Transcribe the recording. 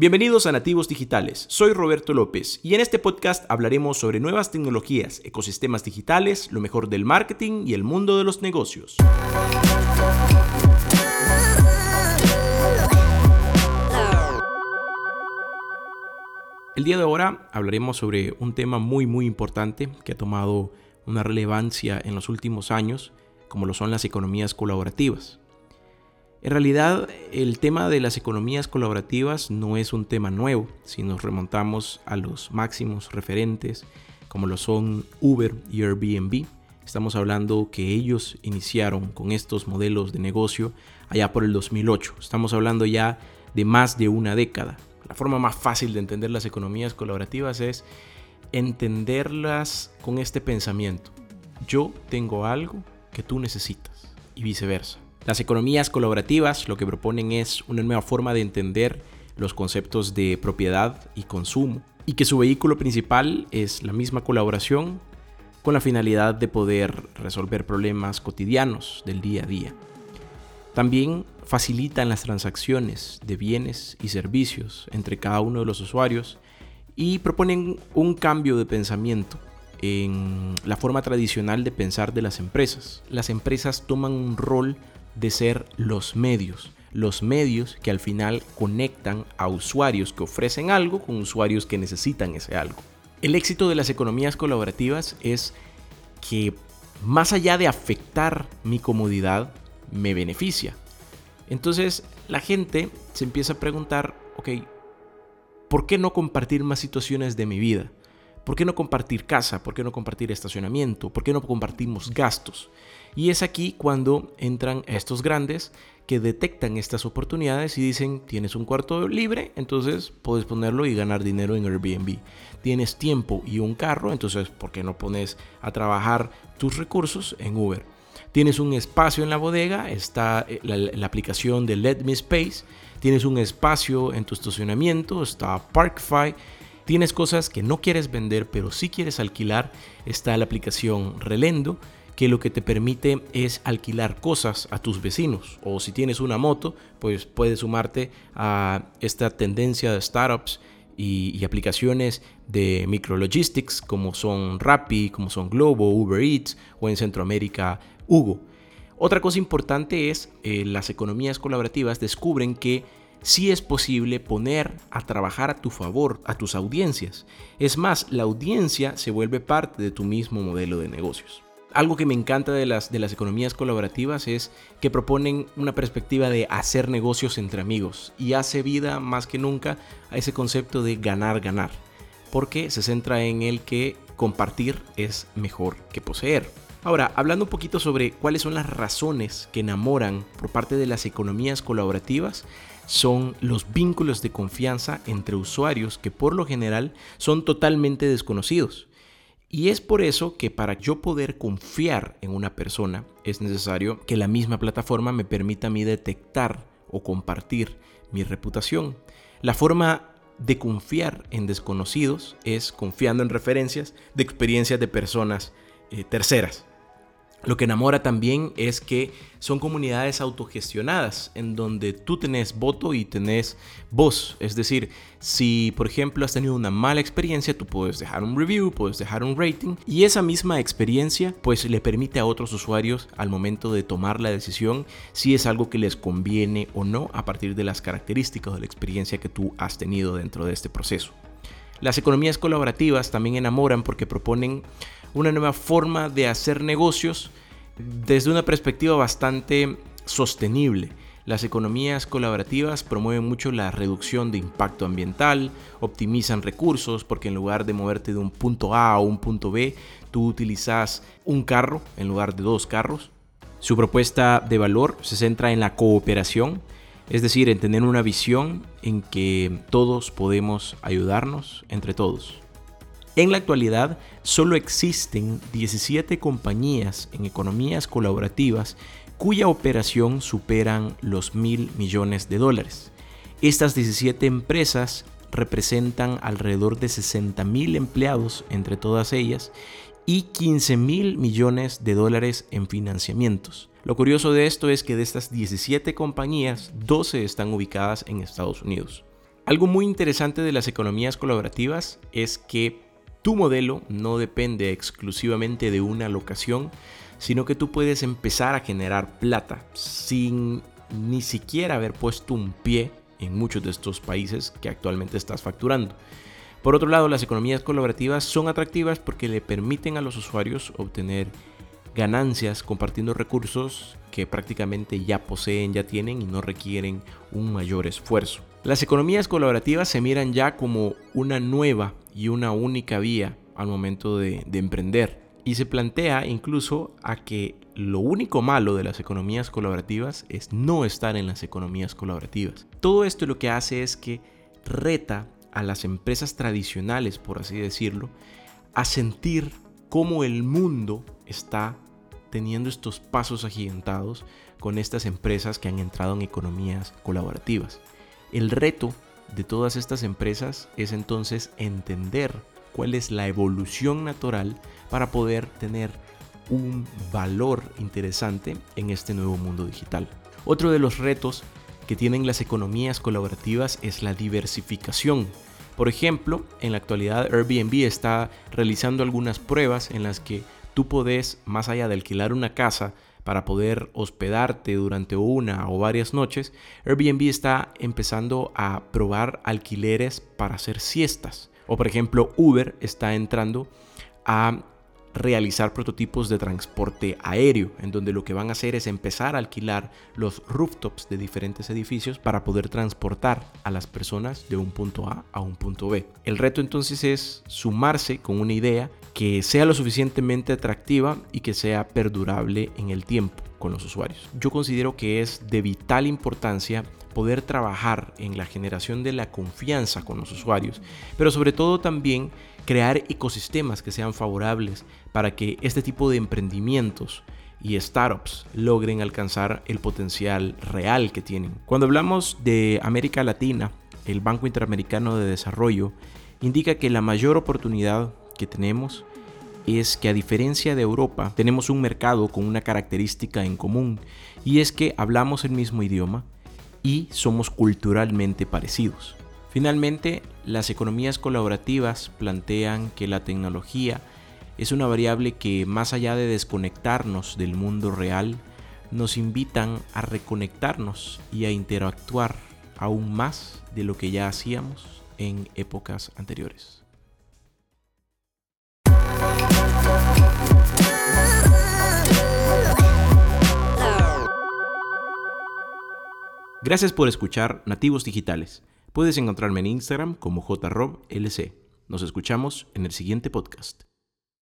Bienvenidos a Nativos Digitales, soy Roberto López y en este podcast hablaremos sobre nuevas tecnologías, ecosistemas digitales, lo mejor del marketing y el mundo de los negocios. El día de ahora hablaremos sobre un tema muy muy importante que ha tomado una relevancia en los últimos años, como lo son las economías colaborativas. En realidad, el tema de las economías colaborativas no es un tema nuevo si nos remontamos a los máximos referentes como lo son Uber y Airbnb. Estamos hablando que ellos iniciaron con estos modelos de negocio allá por el 2008. Estamos hablando ya de más de una década. La forma más fácil de entender las economías colaborativas es entenderlas con este pensamiento. Yo tengo algo que tú necesitas y viceversa. Las economías colaborativas lo que proponen es una nueva forma de entender los conceptos de propiedad y consumo y que su vehículo principal es la misma colaboración con la finalidad de poder resolver problemas cotidianos del día a día. También facilitan las transacciones de bienes y servicios entre cada uno de los usuarios y proponen un cambio de pensamiento en la forma tradicional de pensar de las empresas. Las empresas toman un rol de ser los medios. Los medios que al final conectan a usuarios que ofrecen algo con usuarios que necesitan ese algo. El éxito de las economías colaborativas es que más allá de afectar mi comodidad, me beneficia. Entonces la gente se empieza a preguntar, ok, ¿por qué no compartir más situaciones de mi vida? ¿Por qué no compartir casa? ¿Por qué no compartir estacionamiento? ¿Por qué no compartimos gastos? Y es aquí cuando entran estos grandes que detectan estas oportunidades y dicen, tienes un cuarto libre, entonces puedes ponerlo y ganar dinero en Airbnb. Tienes tiempo y un carro, entonces ¿por qué no pones a trabajar tus recursos en Uber? Tienes un espacio en la bodega, está eh, la, la aplicación de Let Me Space, tienes un espacio en tu estacionamiento, está Parkify tienes cosas que no quieres vender pero sí quieres alquilar, está la aplicación Relendo que lo que te permite es alquilar cosas a tus vecinos o si tienes una moto pues puedes sumarte a esta tendencia de startups y, aplicaciones de micrologistics como son Rappi, como son Globo, Uber Eats o en Centroamérica Hugo. Otra cosa importante es eh, las economías colaborativas descubren que sí es posible poner a trabajar a tu favor a tus audiencias. Es más, la audiencia se vuelve parte de tu mismo modelo de negocios. Algo que me encanta de las, de las economías colaborativas es que proponen una perspectiva de hacer negocios entre amigos y hace vida más que nunca a ese concepto de ganar, ganar, porque se centra en el que compartir es mejor que poseer. Ahora, hablando un poquito sobre cuáles son las razones que enamoran por parte de las economías colaborativas, son los vínculos de confianza entre usuarios que por lo general son totalmente desconocidos. Y es por eso que para yo poder confiar en una persona es necesario que la misma plataforma me permita a mí detectar o compartir mi reputación. La forma de confiar en desconocidos es confiando en referencias de experiencias de personas eh, terceras. Lo que enamora también es que son comunidades autogestionadas en donde tú tenés voto y tenés voz. Es decir, si por ejemplo has tenido una mala experiencia, tú puedes dejar un review, puedes dejar un rating y esa misma experiencia pues le permite a otros usuarios al momento de tomar la decisión si es algo que les conviene o no a partir de las características de la experiencia que tú has tenido dentro de este proceso. Las economías colaborativas también enamoran porque proponen una nueva forma de hacer negocios desde una perspectiva bastante sostenible. Las economías colaborativas promueven mucho la reducción de impacto ambiental, optimizan recursos porque en lugar de moverte de un punto A a un punto B, tú utilizas un carro en lugar de dos carros. Su propuesta de valor se centra en la cooperación, es decir, en tener una visión en que todos podemos ayudarnos entre todos. En la actualidad, solo existen 17 compañías en economías colaborativas cuya operación superan los mil millones de dólares. Estas 17 empresas representan alrededor de 60 mil empleados entre todas ellas y 15 mil millones de dólares en financiamientos. Lo curioso de esto es que de estas 17 compañías, 12 están ubicadas en Estados Unidos. Algo muy interesante de las economías colaborativas es que tu modelo no depende exclusivamente de una locación, sino que tú puedes empezar a generar plata sin ni siquiera haber puesto un pie en muchos de estos países que actualmente estás facturando. Por otro lado, las economías colaborativas son atractivas porque le permiten a los usuarios obtener ganancias compartiendo recursos que prácticamente ya poseen, ya tienen y no requieren un mayor esfuerzo. Las economías colaborativas se miran ya como una nueva y una única vía al momento de, de emprender y se plantea incluso a que lo único malo de las economías colaborativas es no estar en las economías colaborativas. Todo esto lo que hace es que reta a las empresas tradicionales, por así decirlo, a sentir cómo el mundo está teniendo estos pasos agigantados con estas empresas que han entrado en economías colaborativas. El reto de todas estas empresas es entonces entender cuál es la evolución natural para poder tener un valor interesante en este nuevo mundo digital. Otro de los retos que tienen las economías colaborativas es la diversificación. Por ejemplo, en la actualidad Airbnb está realizando algunas pruebas en las que tú podés, más allá de alquilar una casa para poder hospedarte durante una o varias noches, Airbnb está empezando a probar alquileres para hacer siestas. O por ejemplo, Uber está entrando a realizar prototipos de transporte aéreo, en donde lo que van a hacer es empezar a alquilar los rooftops de diferentes edificios para poder transportar a las personas de un punto A a un punto B. El reto entonces es sumarse con una idea que sea lo suficientemente atractiva y que sea perdurable en el tiempo con los usuarios. Yo considero que es de vital importancia poder trabajar en la generación de la confianza con los usuarios, pero sobre todo también crear ecosistemas que sean favorables para que este tipo de emprendimientos y startups logren alcanzar el potencial real que tienen. Cuando hablamos de América Latina, el Banco Interamericano de Desarrollo indica que la mayor oportunidad que tenemos es que a diferencia de Europa tenemos un mercado con una característica en común y es que hablamos el mismo idioma y somos culturalmente parecidos. Finalmente, las economías colaborativas plantean que la tecnología es una variable que más allá de desconectarnos del mundo real, nos invitan a reconectarnos y a interactuar aún más de lo que ya hacíamos en épocas anteriores. Gracias por escuchar Nativos Digitales. Puedes encontrarme en Instagram como jroblc. Nos escuchamos en el siguiente podcast.